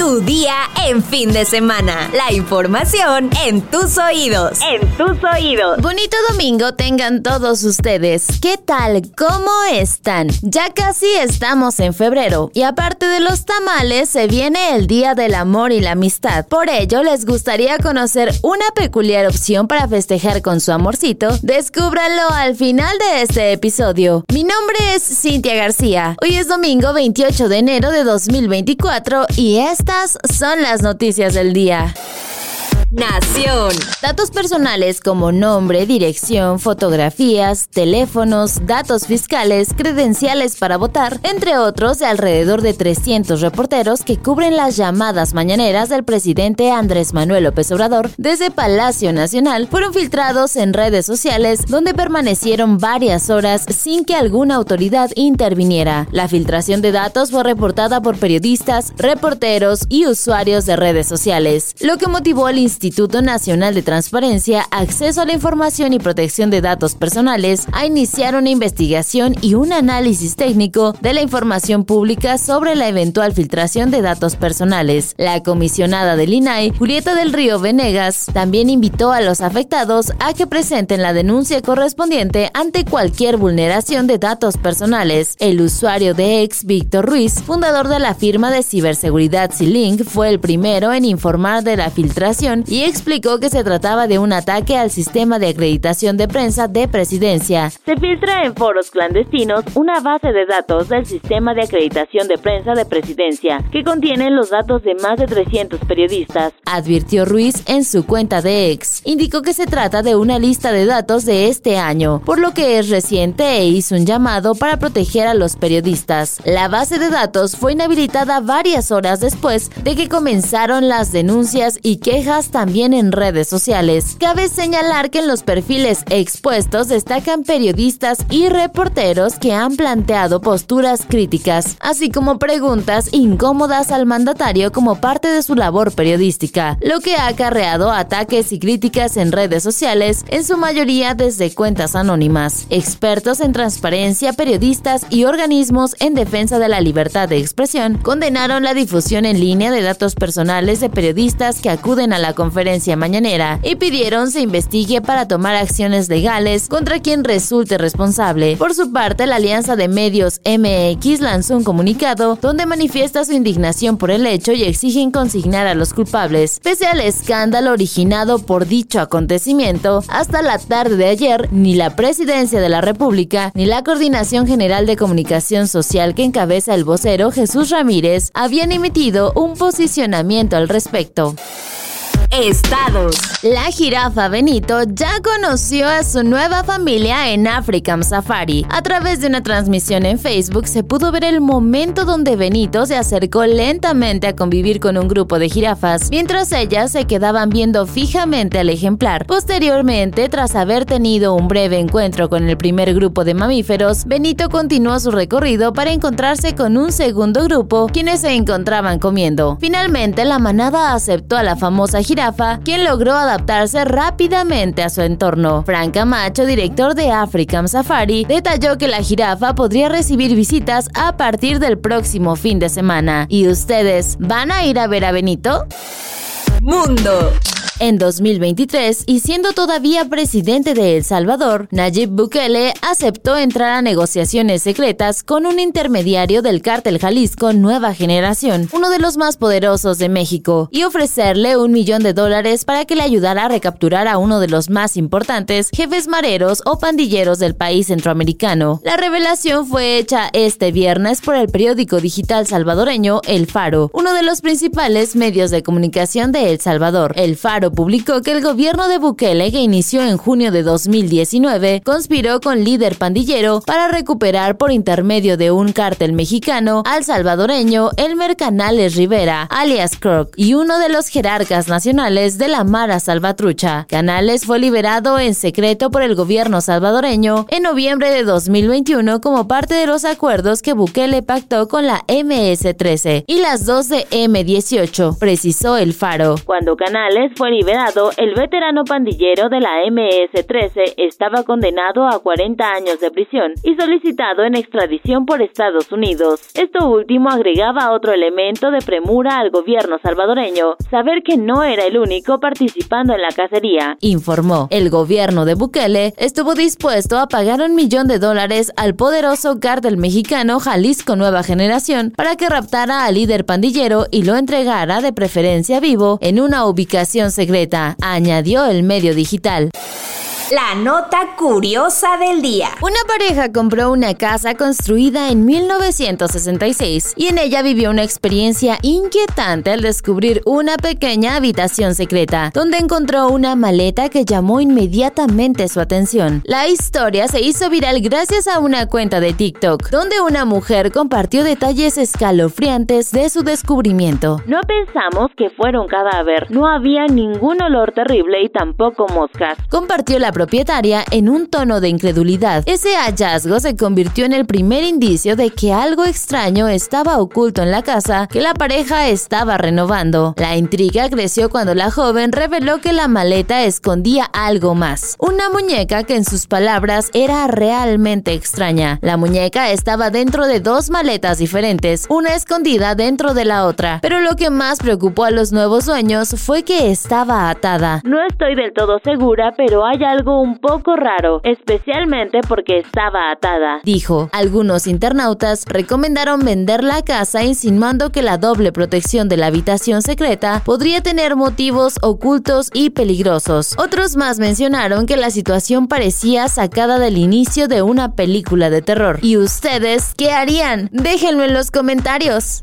Tu día en fin de semana. La información en tus oídos. En tus oídos. Bonito domingo tengan todos ustedes. ¿Qué tal? ¿Cómo están? Ya casi estamos en febrero y aparte de los tamales se viene el Día del Amor y la Amistad. Por ello les gustaría conocer una peculiar opción para festejar con su amorcito. Descúbranlo al final de este episodio. Mi nombre es Cintia García. Hoy es domingo 28 de enero de 2024 y estas son las noticias del día. Nación. Datos personales como nombre, dirección, fotografías, teléfonos, datos fiscales, credenciales para votar, entre otros de alrededor de 300 reporteros que cubren las llamadas mañaneras del presidente Andrés Manuel López Obrador desde Palacio Nacional, fueron filtrados en redes sociales donde permanecieron varias horas sin que alguna autoridad interviniera. La filtración de datos fue reportada por periodistas, reporteros y usuarios de redes sociales, lo que motivó al Instituto Nacional de Transparencia, Acceso a la Información y Protección de Datos Personales a iniciar una investigación y un análisis técnico de la información pública sobre la eventual filtración de datos personales. La comisionada del INAI, Julieta del Río Venegas, también invitó a los afectados a que presenten la denuncia correspondiente ante cualquier vulneración de datos personales. El usuario de ex Víctor Ruiz, fundador de la firma de ciberseguridad C-Link, fue el primero en informar de la filtración y explicó que se trataba de un ataque al sistema de acreditación de prensa de presidencia. Se filtra en foros clandestinos una base de datos del sistema de acreditación de prensa de presidencia que contiene los datos de más de 300 periodistas. Advirtió Ruiz en su cuenta de ex. Indicó que se trata de una lista de datos de este año, por lo que es reciente e hizo un llamado para proteger a los periodistas. La base de datos fue inhabilitada varias horas después de que comenzaron las denuncias y quejas también en redes sociales. Cabe señalar que en los perfiles expuestos destacan periodistas y reporteros que han planteado posturas críticas, así como preguntas incómodas al mandatario como parte de su labor periodística, lo que ha acarreado ataques y críticas en redes sociales, en su mayoría desde cuentas anónimas. Expertos en transparencia, periodistas y organismos en defensa de la libertad de expresión condenaron la difusión en línea de datos personales de periodistas que acuden a la conferencia mañanera y pidieron se investigue para tomar acciones legales contra quien resulte responsable. Por su parte, la Alianza de Medios MX lanzó un comunicado donde manifiesta su indignación por el hecho y exigen consignar a los culpables. Pese al escándalo originado por dicho acontecimiento, hasta la tarde de ayer, ni la Presidencia de la República ni la Coordinación General de Comunicación Social que encabeza el vocero Jesús Ramírez habían emitido un posicionamiento al respecto. Estados. La jirafa Benito ya conoció a su nueva familia en African Safari. A través de una transmisión en Facebook se pudo ver el momento donde Benito se acercó lentamente a convivir con un grupo de jirafas, mientras ellas se quedaban viendo fijamente al ejemplar. Posteriormente, tras haber tenido un breve encuentro con el primer grupo de mamíferos, Benito continuó su recorrido para encontrarse con un segundo grupo, quienes se encontraban comiendo. Finalmente, la manada aceptó a la famosa jirafa quien logró adaptarse rápidamente a su entorno. Frank Camacho, director de African Safari, detalló que la jirafa podría recibir visitas a partir del próximo fin de semana. ¿Y ustedes van a ir a ver a Benito? Mundo. En 2023, y siendo todavía presidente de El Salvador, Nayib Bukele aceptó entrar a negociaciones secretas con un intermediario del cártel Jalisco Nueva Generación, uno de los más poderosos de México, y ofrecerle un millón de dólares para que le ayudara a recapturar a uno de los más importantes jefes mareros o pandilleros del país centroamericano. La revelación fue hecha este viernes por el periódico digital salvadoreño El Faro, uno de los principales medios de comunicación de El Salvador. El Faro publicó que el gobierno de Bukele, que inició en junio de 2019, conspiró con líder pandillero para recuperar por intermedio de un cártel mexicano al salvadoreño Elmer Canales Rivera, alias Croc, y uno de los jerarcas nacionales de la Mara Salvatrucha. Canales fue liberado en secreto por el gobierno salvadoreño en noviembre de 2021 como parte de los acuerdos que Bukele pactó con la MS-13 y las dos de M-18, precisó el Faro. Cuando Canales fue liberado, el veterano pandillero de la MS-13 estaba condenado a 40 años de prisión y solicitado en extradición por Estados Unidos. Esto último agregaba otro elemento de premura al gobierno salvadoreño, saber que no era el único participando en la cacería. Informó, el gobierno de Bukele estuvo dispuesto a pagar un millón de dólares al poderoso cártel mexicano Jalisco Nueva Generación para que raptara al líder pandillero y lo entregara de preferencia vivo en una ubicación secreta, añadió el medio digital. La nota curiosa del día. Una pareja compró una casa construida en 1966 y en ella vivió una experiencia inquietante al descubrir una pequeña habitación secreta, donde encontró una maleta que llamó inmediatamente su atención. La historia se hizo viral gracias a una cuenta de TikTok, donde una mujer compartió detalles escalofriantes de su descubrimiento. No pensamos que fuera un cadáver, no había ningún olor terrible y tampoco moscas. Compartió la propietaria en un tono de incredulidad. Ese hallazgo se convirtió en el primer indicio de que algo extraño estaba oculto en la casa que la pareja estaba renovando. La intriga creció cuando la joven reveló que la maleta escondía algo más. Una muñeca que en sus palabras era realmente extraña. La muñeca estaba dentro de dos maletas diferentes, una escondida dentro de la otra. Pero lo que más preocupó a los nuevos dueños fue que estaba atada. No estoy del todo segura, pero hay algo un poco raro, especialmente porque estaba atada. Dijo, algunos internautas recomendaron vender la casa insinuando que la doble protección de la habitación secreta podría tener motivos ocultos y peligrosos. Otros más mencionaron que la situación parecía sacada del inicio de una película de terror. ¿Y ustedes qué harían? Déjenlo en los comentarios.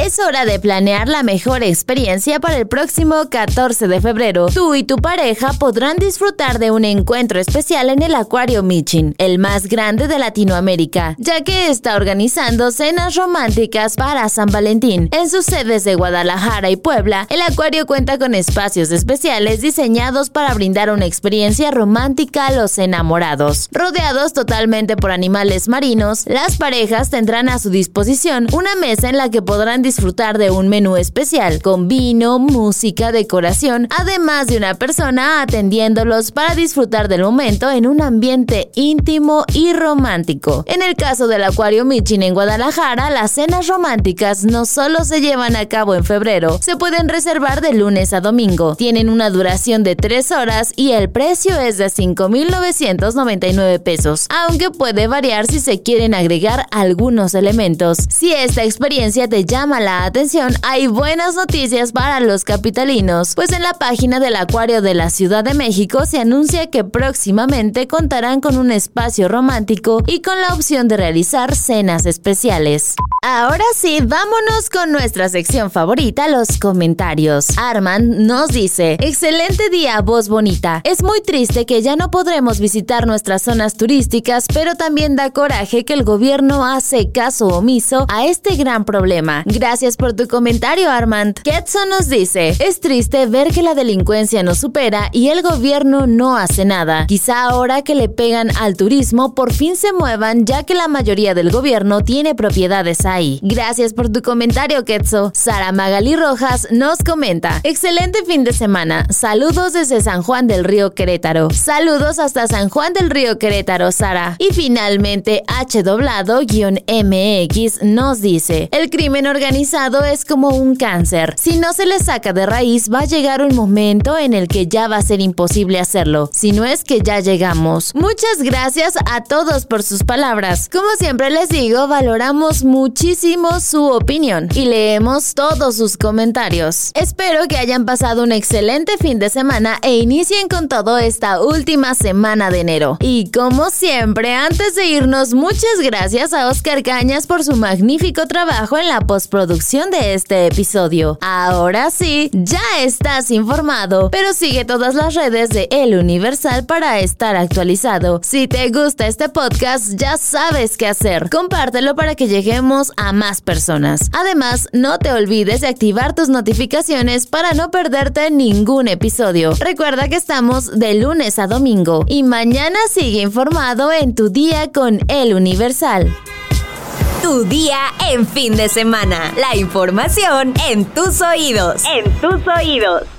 Es hora de planear la mejor experiencia para el próximo 14 de febrero. Tú y tu pareja podrán disfrutar de un encuentro especial en el Acuario Michin, el más grande de Latinoamérica, ya que está organizando cenas románticas para San Valentín. En sus sedes de Guadalajara y Puebla, el acuario cuenta con espacios especiales diseñados para brindar una experiencia romántica a los enamorados. Rodeados totalmente por animales marinos, las parejas tendrán a su disposición una mesa en la que podrán disfrutar de un menú especial con vino, música, decoración, además de una persona atendiéndolos para disfrutar del momento en un ambiente íntimo y romántico. En el caso del Acuario Michin en Guadalajara, las cenas románticas no solo se llevan a cabo en febrero, se pueden reservar de lunes a domingo. Tienen una duración de 3 horas y el precio es de 5.999 pesos, aunque puede variar si se quieren agregar algunos elementos. Si esta experiencia te llama la atención, hay buenas noticias para los capitalinos, pues en la página del Acuario de la Ciudad de México se anuncia que próximamente contarán con un espacio romántico y con la opción de realizar cenas especiales. Ahora sí, vámonos con nuestra sección favorita, los comentarios. Armand nos dice, excelente día, voz bonita. Es muy triste que ya no podremos visitar nuestras zonas turísticas, pero también da coraje que el gobierno hace caso omiso a este gran problema. Gracias por tu comentario, Armand. Ketson nos dice, es triste ver que la delincuencia nos supera y el gobierno no hace nada. Quizá ahora que le pegan al turismo por fin se muevan ya que la mayoría del gobierno tiene propiedades ahí. Gracias por tu comentario, Ketso. Sara Magali Rojas nos comenta, excelente fin de semana. Saludos desde San Juan del Río Querétaro. Saludos hasta San Juan del Río Querétaro, Sara. Y finalmente, H doblado-MX nos dice, el crimen organizado es como un cáncer. Si no se le saca de raíz, va a llegar un momento en el que ya va a ser imposible hacerlo. Si no es que ya llegamos. Muchas gracias a todos por sus palabras. Como siempre les digo, valoramos muchísimo su opinión y leemos todos sus comentarios. Espero que hayan pasado un excelente fin de semana e inicien con todo esta última semana de enero. Y como siempre, antes de irnos, muchas gracias a Oscar Cañas por su magnífico trabajo en la postproducción producción de este episodio. Ahora sí, ya estás informado, pero sigue todas las redes de El Universal para estar actualizado. Si te gusta este podcast, ya sabes qué hacer. Compártelo para que lleguemos a más personas. Además, no te olvides de activar tus notificaciones para no perderte ningún episodio. Recuerda que estamos de lunes a domingo y mañana sigue informado en tu día con El Universal. Tu día en fin de semana. La información en tus oídos. En tus oídos.